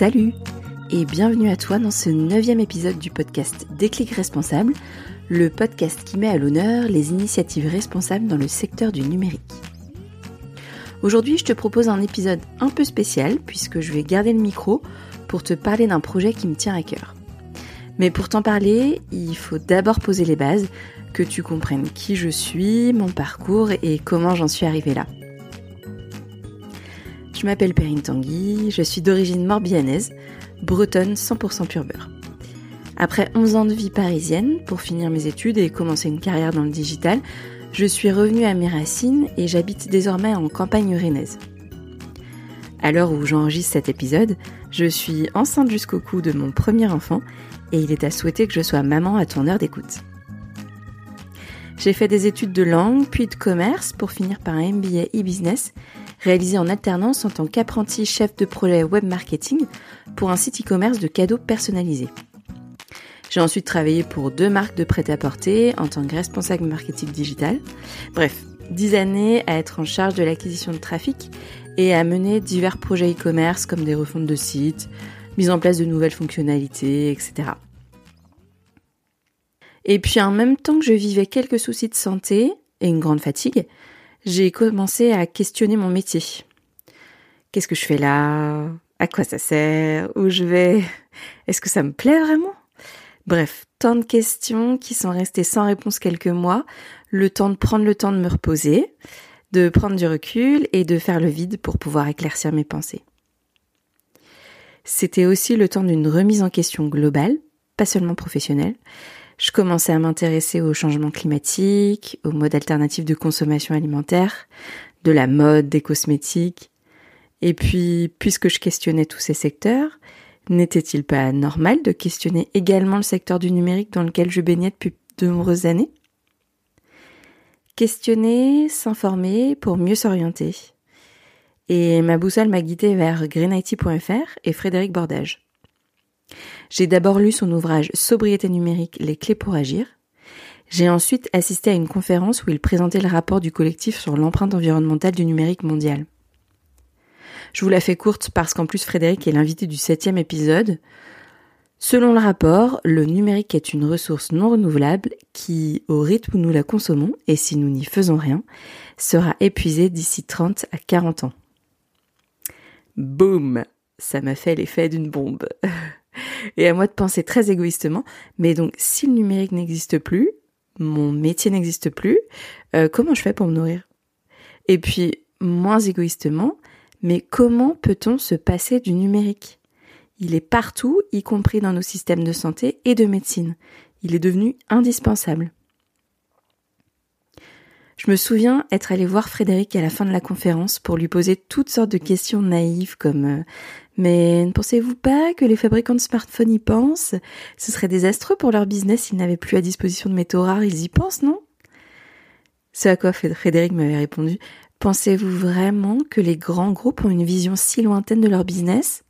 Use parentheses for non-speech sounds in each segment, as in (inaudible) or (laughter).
Salut et bienvenue à toi dans ce neuvième épisode du podcast Déclic Responsable, le podcast qui met à l'honneur les initiatives responsables dans le secteur du numérique. Aujourd'hui, je te propose un épisode un peu spécial puisque je vais garder le micro pour te parler d'un projet qui me tient à cœur. Mais pour t'en parler, il faut d'abord poser les bases, que tu comprennes qui je suis, mon parcours et comment j'en suis arrivée là. Je m'appelle Perrine Tanguy, je suis d'origine morbihanaise, bretonne 100% pur. Après 11 ans de vie parisienne pour finir mes études et commencer une carrière dans le digital, je suis revenue à mes racines et j'habite désormais en campagne rennaise. À l'heure où j'enregistre cet épisode, je suis enceinte jusqu'au cou de mon premier enfant et il est à souhaiter que je sois maman à ton heure d'écoute. J'ai fait des études de langue puis de commerce pour finir par un MBA e-business réalisé en alternance en tant qu'apprenti chef de projet web marketing pour un site e-commerce de cadeaux personnalisés. J'ai ensuite travaillé pour deux marques de prêt-à-porter en tant que responsable marketing digital. Bref, dix années à être en charge de l'acquisition de trafic et à mener divers projets e-commerce comme des refontes de sites, mise en place de nouvelles fonctionnalités, etc. Et puis en même temps que je vivais quelques soucis de santé et une grande fatigue, j'ai commencé à questionner mon métier. Qu'est-ce que je fais là? À quoi ça sert? Où je vais? Est-ce que ça me plaît vraiment? Bref, tant de questions qui sont restées sans réponse quelques mois, le temps de prendre le temps de me reposer, de prendre du recul et de faire le vide pour pouvoir éclaircir mes pensées. C'était aussi le temps d'une remise en question globale, pas seulement professionnelle, je commençais à m'intéresser au changement climatique, aux modes alternatifs de consommation alimentaire, de la mode, des cosmétiques. Et puis, puisque je questionnais tous ces secteurs, n'était-il pas normal de questionner également le secteur du numérique dans lequel je baignais depuis de nombreuses années? Questionner, s'informer pour mieux s'orienter. Et ma boussole m'a guidée vers greenIT.fr et Frédéric Bordage. J'ai d'abord lu son ouvrage Sobriété numérique, les clés pour agir. J'ai ensuite assisté à une conférence où il présentait le rapport du collectif sur l'empreinte environnementale du numérique mondial. Je vous la fais courte parce qu'en plus Frédéric est l'invité du septième épisode. Selon le rapport, le numérique est une ressource non renouvelable qui, au rythme où nous la consommons, et si nous n'y faisons rien, sera épuisée d'ici 30 à 40 ans. Boum Ça m'a fait l'effet d'une bombe. (laughs) et à moi de penser très égoïstement. Mais donc, si le numérique n'existe plus, mon métier n'existe plus, euh, comment je fais pour me nourrir? Et puis, moins égoïstement, mais comment peut-on se passer du numérique? Il est partout, y compris dans nos systèmes de santé et de médecine. Il est devenu indispensable. Je me souviens être allé voir Frédéric à la fin de la conférence pour lui poser toutes sortes de questions naïves comme euh, mais ne pensez-vous pas que les fabricants de smartphones y pensent? Ce serait désastreux pour leur business s'ils n'avaient plus à disposition de métaux rares, ils y pensent, non? Ce à quoi Frédéric m'avait répondu. Pensez-vous vraiment que les grands groupes ont une vision si lointaine de leur business?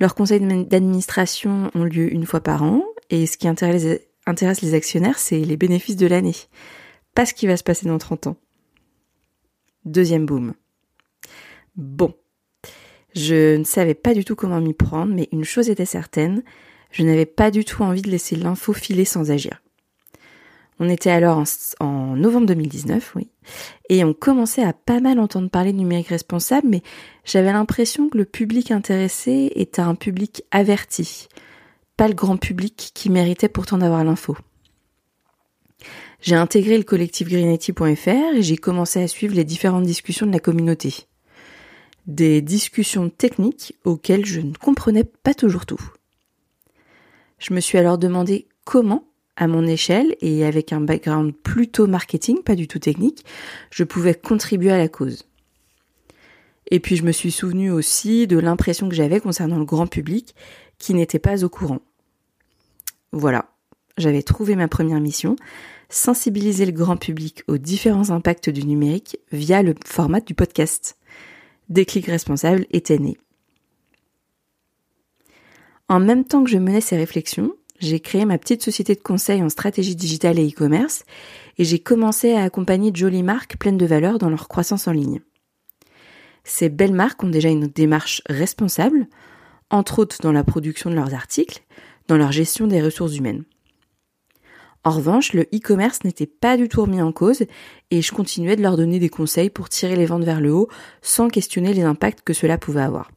Leurs conseils d'administration ont lieu une fois par an, et ce qui intéresse les actionnaires, c'est les bénéfices de l'année, pas ce qui va se passer dans 30 ans. Deuxième boom. Bon, je ne savais pas du tout comment m'y prendre, mais une chose était certaine, je n'avais pas du tout envie de laisser l'info filer sans agir. On était alors en, novembre 2019, oui, et on commençait à pas mal entendre parler de numérique responsable, mais j'avais l'impression que le public intéressé était un public averti, pas le grand public qui méritait pourtant d'avoir l'info. J'ai intégré le collectif greenity.fr et j'ai commencé à suivre les différentes discussions de la communauté des discussions techniques auxquelles je ne comprenais pas toujours tout. Je me suis alors demandé comment, à mon échelle et avec un background plutôt marketing, pas du tout technique, je pouvais contribuer à la cause. Et puis je me suis souvenu aussi de l'impression que j'avais concernant le grand public qui n'était pas au courant. Voilà, j'avais trouvé ma première mission, sensibiliser le grand public aux différents impacts du numérique via le format du podcast. Déclic responsable était né. En même temps que je menais ces réflexions, j'ai créé ma petite société de conseil en stratégie digitale et e-commerce et j'ai commencé à accompagner de jolies marques pleines de valeur dans leur croissance en ligne. Ces belles marques ont déjà une démarche responsable entre autres dans la production de leurs articles, dans leur gestion des ressources humaines. En revanche, le e-commerce n'était pas du tout remis en cause et je continuais de leur donner des conseils pour tirer les ventes vers le haut sans questionner les impacts que cela pouvait avoir.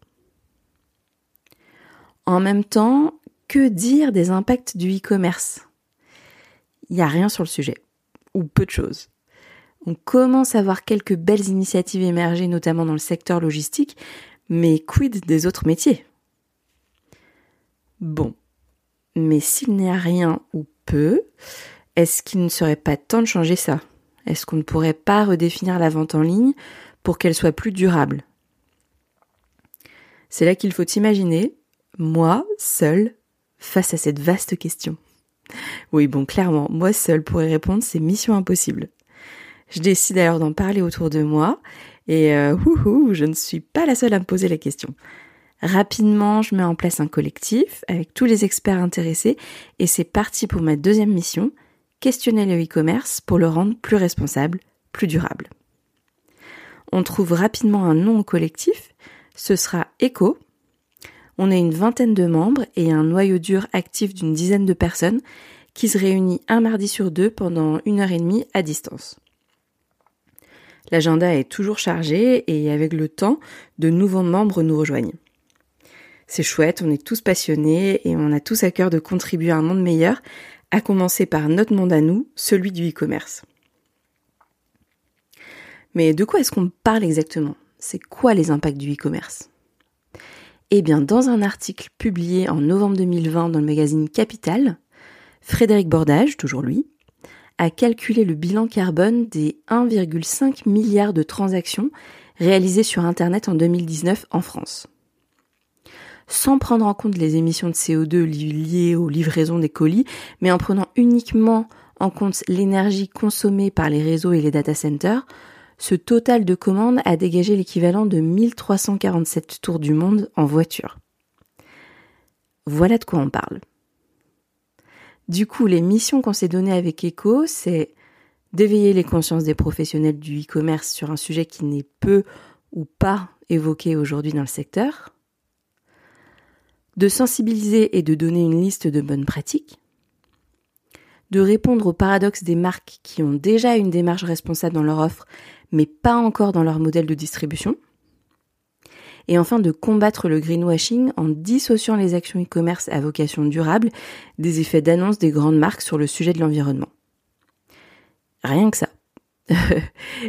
En même temps, que dire des impacts du e-commerce? Il n'y a rien sur le sujet, ou peu de choses. On commence à voir quelques belles initiatives émerger, notamment dans le secteur logistique, mais quid des autres métiers? Bon, mais s'il n'y a rien ou est-ce qu'il ne serait pas temps de changer ça? Est-ce qu'on ne pourrait pas redéfinir la vente en ligne pour qu'elle soit plus durable? C'est là qu'il faut imaginer, moi, seul, face à cette vaste question. Oui, bon, clairement, moi seul pourrais répondre, c'est mission impossible. Je décide alors d'en parler autour de moi, et euh, je ne suis pas la seule à me poser la question. Rapidement, je mets en place un collectif avec tous les experts intéressés et c'est parti pour ma deuxième mission, questionner le e-commerce pour le rendre plus responsable, plus durable. On trouve rapidement un nom au collectif, ce sera ECO. On est une vingtaine de membres et un noyau dur actif d'une dizaine de personnes qui se réunit un mardi sur deux pendant une heure et demie à distance. L'agenda est toujours chargé et avec le temps, de nouveaux membres nous rejoignent. C'est chouette, on est tous passionnés et on a tous à cœur de contribuer à un monde meilleur, à commencer par notre monde à nous, celui du e-commerce. Mais de quoi est-ce qu'on parle exactement? C'est quoi les impacts du e-commerce? Eh bien, dans un article publié en novembre 2020 dans le magazine Capital, Frédéric Bordage, toujours lui, a calculé le bilan carbone des 1,5 milliard de transactions réalisées sur Internet en 2019 en France sans prendre en compte les émissions de CO2 liées aux livraisons des colis, mais en prenant uniquement en compte l'énergie consommée par les réseaux et les data centers, ce total de commandes a dégagé l'équivalent de 1347 tours du monde en voiture. Voilà de quoi on parle. Du coup, les missions qu'on s'est données avec Echo, c'est d'éveiller les consciences des professionnels du e-commerce sur un sujet qui n'est peu ou pas évoqué aujourd'hui dans le secteur, de sensibiliser et de donner une liste de bonnes pratiques, de répondre au paradoxe des marques qui ont déjà une démarche responsable dans leur offre, mais pas encore dans leur modèle de distribution, et enfin de combattre le greenwashing en dissociant les actions e-commerce à vocation durable des effets d'annonce des grandes marques sur le sujet de l'environnement. Rien que ça. (laughs)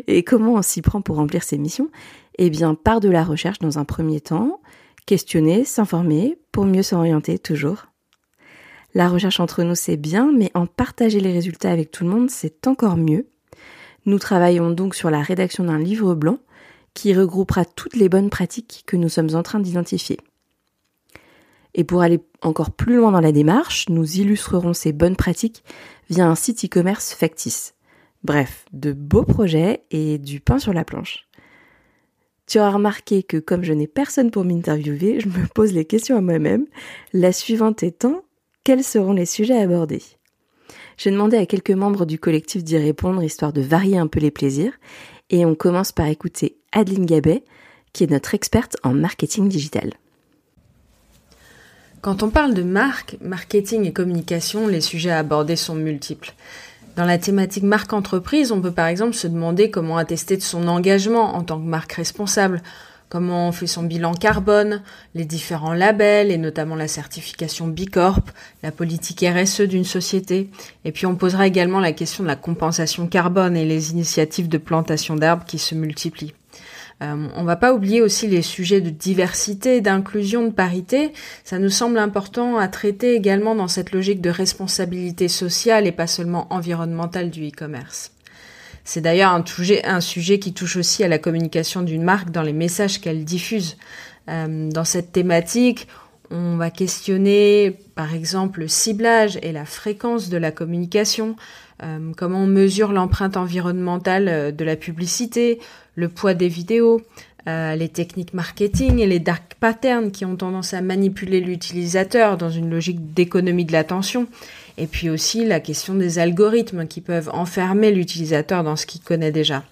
et comment on s'y prend pour remplir ces missions? Eh bien, par de la recherche dans un premier temps, questionner, s'informer, pour mieux s'orienter toujours. La recherche entre nous, c'est bien, mais en partager les résultats avec tout le monde, c'est encore mieux. Nous travaillons donc sur la rédaction d'un livre blanc qui regroupera toutes les bonnes pratiques que nous sommes en train d'identifier. Et pour aller encore plus loin dans la démarche, nous illustrerons ces bonnes pratiques via un site e-commerce factice. Bref, de beaux projets et du pain sur la planche. Tu auras remarqué que comme je n'ai personne pour m'interviewer, je me pose les questions à moi-même, la suivante étant quels seront les sujets abordés J'ai demandé à quelques membres du collectif d'y répondre histoire de varier un peu les plaisirs et on commence par écouter Adeline Gabet qui est notre experte en marketing digital. Quand on parle de marque, marketing et communication, les sujets abordés sont multiples. Dans la thématique marque entreprise, on peut par exemple se demander comment attester de son engagement en tant que marque responsable, comment on fait son bilan carbone, les différents labels et notamment la certification B Corp, la politique RSE d'une société. Et puis on posera également la question de la compensation carbone et les initiatives de plantation d'arbres qui se multiplient. Euh, on va pas oublier aussi les sujets de diversité, d'inclusion, de parité. Ça nous semble important à traiter également dans cette logique de responsabilité sociale et pas seulement environnementale du e-commerce. C'est d'ailleurs un, sujet qui touche aussi à la communication d'une marque dans les messages qu'elle diffuse. Euh, dans cette thématique, on va questionner par exemple le ciblage et la fréquence de la communication, euh, comment on mesure l'empreinte environnementale euh, de la publicité, le poids des vidéos, euh, les techniques marketing et les dark patterns qui ont tendance à manipuler l'utilisateur dans une logique d'économie de l'attention, et puis aussi la question des algorithmes qui peuvent enfermer l'utilisateur dans ce qu'il connaît déjà.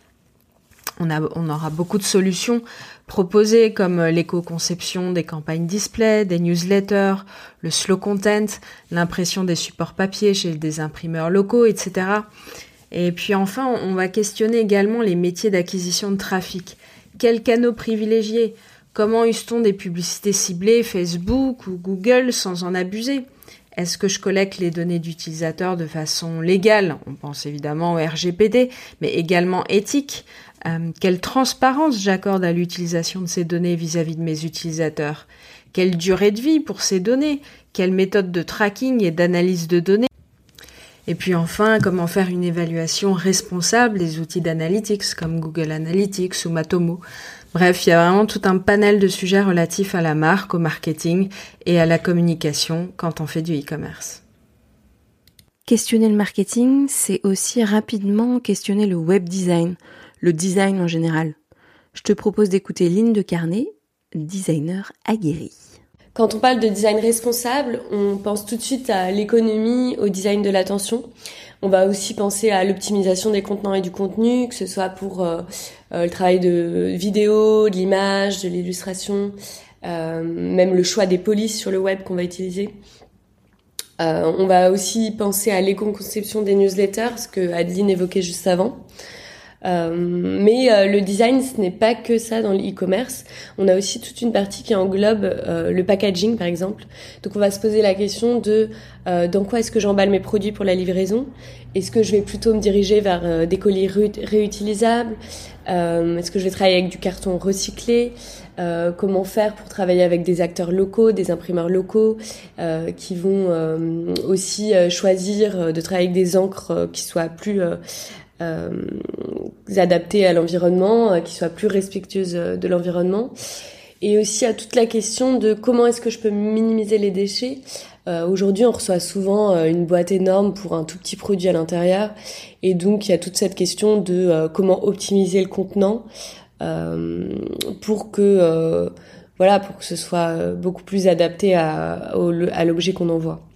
On, aura beaucoup de solutions proposées comme l'éco-conception des campagnes display, des newsletters, le slow content, l'impression des supports papier chez des imprimeurs locaux, etc. Et puis enfin, on va questionner également les métiers d'acquisition de trafic. Quels canaux privilégier Comment use-t-on des publicités ciblées Facebook ou Google sans en abuser? Est-ce que je collecte les données d'utilisateurs de façon légale? On pense évidemment au RGPD, mais également éthique. Euh, quelle transparence j'accorde à l'utilisation de ces données vis-à-vis de mes utilisateurs Quelle durée de vie pour ces données Quelle méthode de tracking et d'analyse de données et puis enfin, comment faire une évaluation responsable des outils d'analytics comme Google Analytics ou Matomo. Bref, il y a vraiment tout un panel de sujets relatifs à la marque, au marketing et à la communication quand on fait du e-commerce. Questionner le marketing, c'est aussi rapidement questionner le web design, le design en général. Je te propose d'écouter Lynn de Carnet, designer aguerri. Quand on parle de design responsable, on pense tout de suite à l'économie, au design de l'attention. On va aussi penser à l'optimisation des contenants et du contenu, que ce soit pour euh, euh, le travail de vidéo, de l'image, de l'illustration, euh, même le choix des polices sur le web qu'on va utiliser. on va aussi penser à l'éco-conception des newsletters, ce que Adeline évoquait juste avant. Euh, mais euh, le design, ce n'est pas que ça dans l'e-commerce. On a aussi toute une partie qui englobe euh, le packaging, par exemple. Donc, on va se poser la question de dans quoi est-ce que j'emballe mes produits pour la livraison? Est-ce que je vais plutôt me diriger vers des colis réutilisables? Est-ce que je vais travailler avec du carton recyclé? Comment faire pour travailler avec des acteurs locaux, des imprimeurs locaux qui vont aussi choisir de travailler avec des encres qui soient plus euh, adaptées à l'environnement, euh, qui soient plus respectueuses euh, de l'environnement. Et aussi à toute la question de comment est-ce que je peux minimiser les déchets. Aujourd'hui, on reçoit souvent une boîte énorme pour un tout petit produit à l'intérieur, et donc il y a toute cette question de comment optimiser le contenant pour que voilà pour que ce soit beaucoup plus adapté à l'objet qu'on envoie.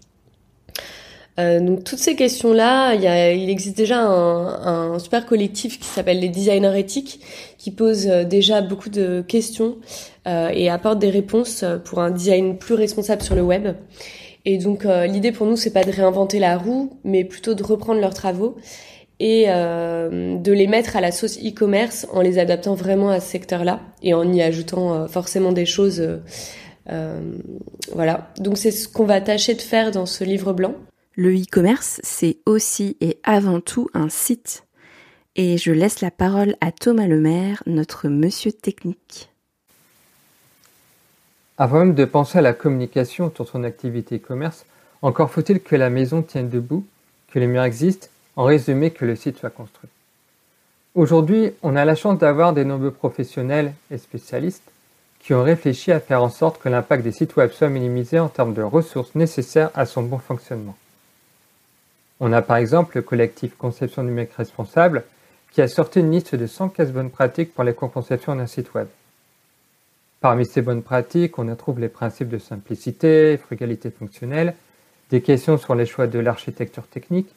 Euh, donc toutes ces questions-là, il, existe déjà un, un super collectif qui s'appelle les designers éthiques, qui pose euh, déjà beaucoup de questions euh, et apporte des réponses pour un design plus responsable sur le web. Et donc euh, l'idée pour nous, c'est pas de réinventer la roue, mais plutôt de reprendre leurs travaux et euh, de les mettre à la sauce e-commerce en les adaptant vraiment à ce secteur-là et en y ajoutant forcément des choses. voilà. Donc c'est ce qu'on va tâcher de faire dans ce livre blanc. Le e-commerce, c'est aussi et avant tout un site. Et je laisse la parole à Thomas Lemaire, notre monsieur technique. Avant même de penser à la communication autour de son activité e-commerce, encore faut-il que la maison tienne debout, que les murs existent, en résumé que le site soit construit. Aujourd'hui, on a la chance d'avoir des nombreux professionnels et spécialistes qui ont réfléchi à faire en sorte que l'impact des sites web soit minimisé en termes de ressources nécessaires à son bon fonctionnement. On a par exemple le collectif Conception numérique responsable qui a sorti une liste de 115 bonnes pratiques pour l'éco-conception d'un site web. Parmi ces bonnes pratiques, on y trouve les principes de simplicité, frugalité fonctionnelle, des questions sur les choix de l'architecture technique,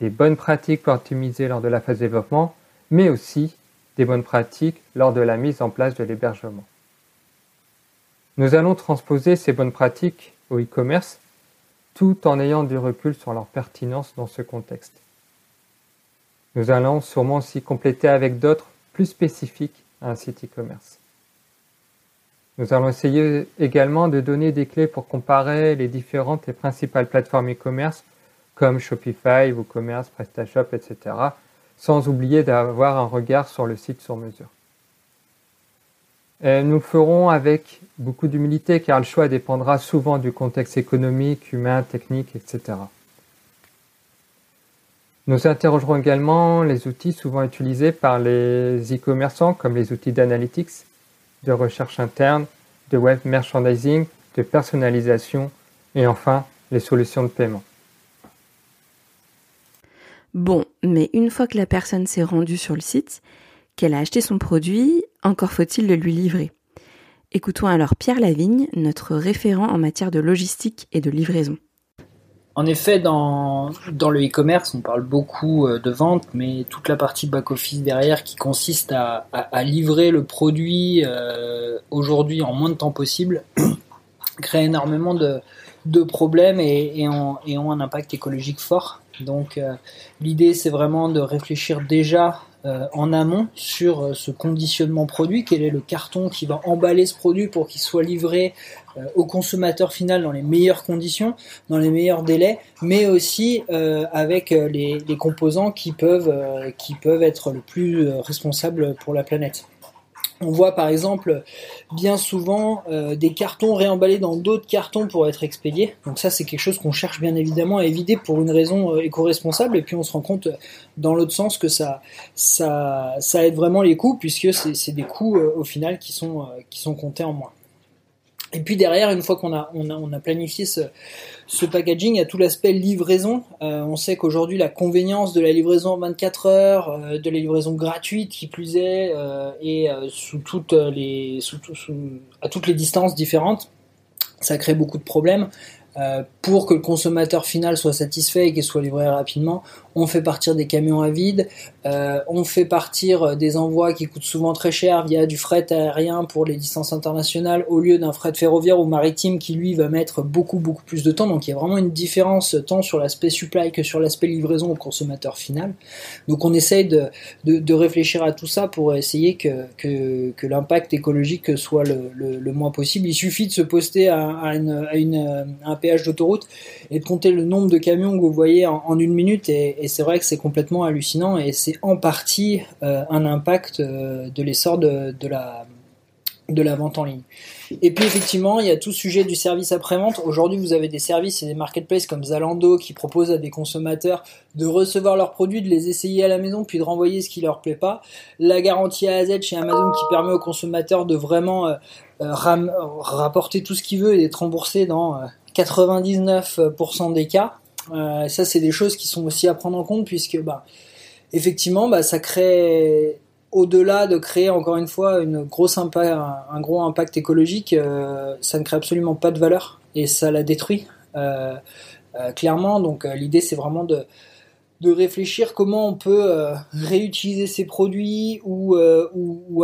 des bonnes pratiques pour optimiser lors de la phase développement, mais aussi des bonnes pratiques lors de la mise en place de l'hébergement. Nous allons transposer ces bonnes pratiques au e-commerce tout en ayant du recul sur leur pertinence dans ce contexte. Nous allons sûrement aussi compléter avec d'autres plus spécifiques à un site e-commerce. Nous allons essayer également de donner des clés pour comparer les différentes et principales plateformes e-commerce comme Shopify, WooCommerce, PrestaShop, etc., sans oublier d'avoir un regard sur le site sur mesure. Euh, nous le ferons avec beaucoup d'humilité car le choix dépendra souvent du contexte économique, humain, technique, etc. Nous interrogerons également les outils souvent utilisés par les e-commerçants comme les outils d'analytics, de recherche interne, de web merchandising, de personnalisation et enfin les solutions de paiement. Bon, mais une fois que la personne s'est rendue sur le site, qu'elle a acheté son produit, encore faut-il le lui livrer. Écoutons alors Pierre Lavigne, notre référent en matière de logistique et de livraison. En effet, dans, le e-commerce, on parle beaucoup de vente, mais toute la partie back-office derrière qui consiste à, à, livrer le produit aujourd'hui en moins de temps possible (clears throat) crée énormément de, de problèmes et, ont, un impact écologique fort. Donc l'idée c'est vraiment de réfléchir déjà euh, en amont sur euh, ce conditionnement produit, quel est le carton qui va emballer ce produit pour qu'il soit livré euh, au consommateur final dans les meilleures conditions, dans les meilleurs délais, mais aussi avec les, les, composants qui peuvent, qui peuvent être le plus responsables pour la planète. On voit par exemple bien souvent euh, des cartons réemballés dans d'autres cartons pour être expédiés. Donc ça c'est quelque chose qu'on cherche bien évidemment à éviter pour une raison euh, éco-responsable. Et puis on se rend compte dans l'autre sens que ça, ça, ça aide vraiment les coûts puisque c'est des coûts euh, au final qui sont, qui sont comptés en moins. Et puis derrière, une fois qu'on a, on a, on a planifié ce, ce packaging, il y a tout l'aspect livraison. Euh, on sait qu'aujourd'hui, la convenience de la livraison en 24 heures, euh, de la livraison gratuite qui plus est, euh, et sous toutes les, sous, sous, à toutes les distances différentes, ça crée beaucoup de problèmes. Euh, pour que le consommateur final soit satisfait et qu'il soit livré rapidement, on fait partir des camions à vide, euh, on fait partir des envois qui coûtent souvent très cher via du fret aérien pour les distances internationales au lieu d'un fret ferroviaire ou maritime qui lui va mettre beaucoup beaucoup plus de temps. Donc il y a vraiment une différence tant sur l'aspect supply que sur l'aspect livraison au consommateur final. Donc on essaye de, de, réfléchir à tout ça pour essayer que, que, l'impact écologique soit le, le, moins possible. Il suffit de se poster à, à, une, d'autoroute et de compter le nombre de camions que vous voyez en, une minute et, c'est vrai que c'est complètement hallucinant et c'est en partie euh, un impact euh, de l'essor de, la de la vente en ligne. Et puis effectivement, il y a tout sujet du service après-vente. Aujourd'hui, vous avez des services et des marketplaces comme Zalando qui proposent à des consommateurs de recevoir leurs produits, de les essayer à la maison, puis de renvoyer ce qui leur plaît pas. La garantie A à Z chez Amazon qui permet aux consommateurs de vraiment euh, rapporter tout ce qu'il veut et d'être remboursé dans 99% des cas. Euh, ça, c'est des choses qui sont aussi à prendre en compte puisque, bah, effectivement, bah, ça crée, au-delà de créer encore une fois un, gros impact écologique, euh, ça ne crée absolument pas de valeur et ça la détruit euh, clairement. Donc, l'idée, c'est vraiment de de réfléchir comment on peut euh, réutiliser ces produits ou, euh,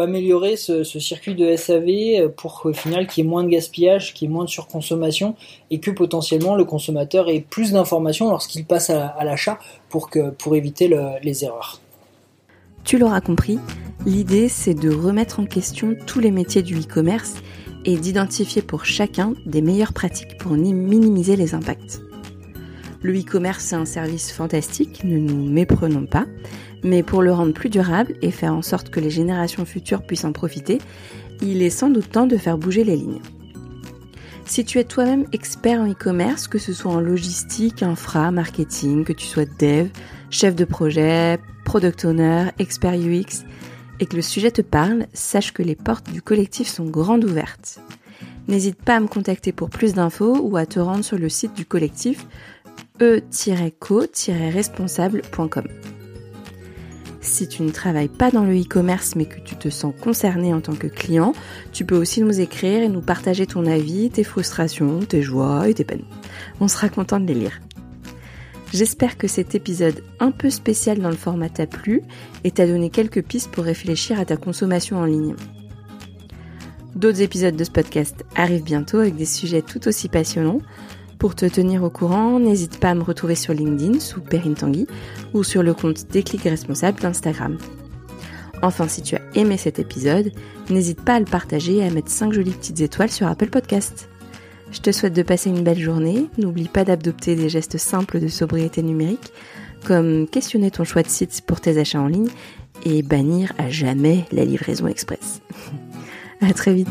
améliorer ce, circuit de SAV euh, pour qu'au final qu'il y ait moins de gaspillage, qu'il y ait moins de surconsommation et que potentiellement le consommateur ait plus d'informations lorsqu'il passe à, l'achat pour éviter les erreurs. Tu l'auras compris, l'idée c'est de remettre en question tous les métiers du e-commerce et d'identifier pour chacun des meilleures pratiques pour minimiser les impacts. Le e-commerce, c'est un service fantastique, ne nous méprenons pas, mais pour le rendre plus durable et faire en sorte que les générations futures puissent en profiter, il est sans doute temps de faire bouger les lignes. Si tu es toi-même expert en e-commerce, que ce soit en logistique, infra, marketing, que tu sois dev, chef de projet, product owner, expert UX, et que le sujet te parle, sache que les portes du collectif sont grandes ouvertes. N'hésite pas à me contacter pour plus d'infos ou à te rendre sur le site du collectif e-co-responsable.com. Si tu ne travailles pas dans le e-commerce mais que tu te sens concerné en tant que client, tu peux aussi nous écrire et nous partager ton avis, tes frustrations, tes joies et tes peines. On sera content de les lire. J'espère que cet épisode un peu spécial dans le format t'a plu et t'a donné quelques pistes pour réfléchir à ta consommation en ligne. D'autres épisodes de ce podcast arrivent bientôt avec des sujets tout aussi passionnants. Pour te tenir au courant, n'hésite pas à me retrouver sur LinkedIn sous Perrine Tanguy ou sur le compte Déclic Responsable d'Instagram. Enfin, si tu as aimé cet épisode, n'hésite pas à le partager et à mettre 5 jolies petites étoiles sur Apple Podcast. Je te souhaite de passer une belle journée. N'oublie pas d'adopter des gestes simples de sobriété numérique, comme questionner ton choix de site pour tes achats en ligne et bannir à jamais la livraison express. (laughs) à très vite.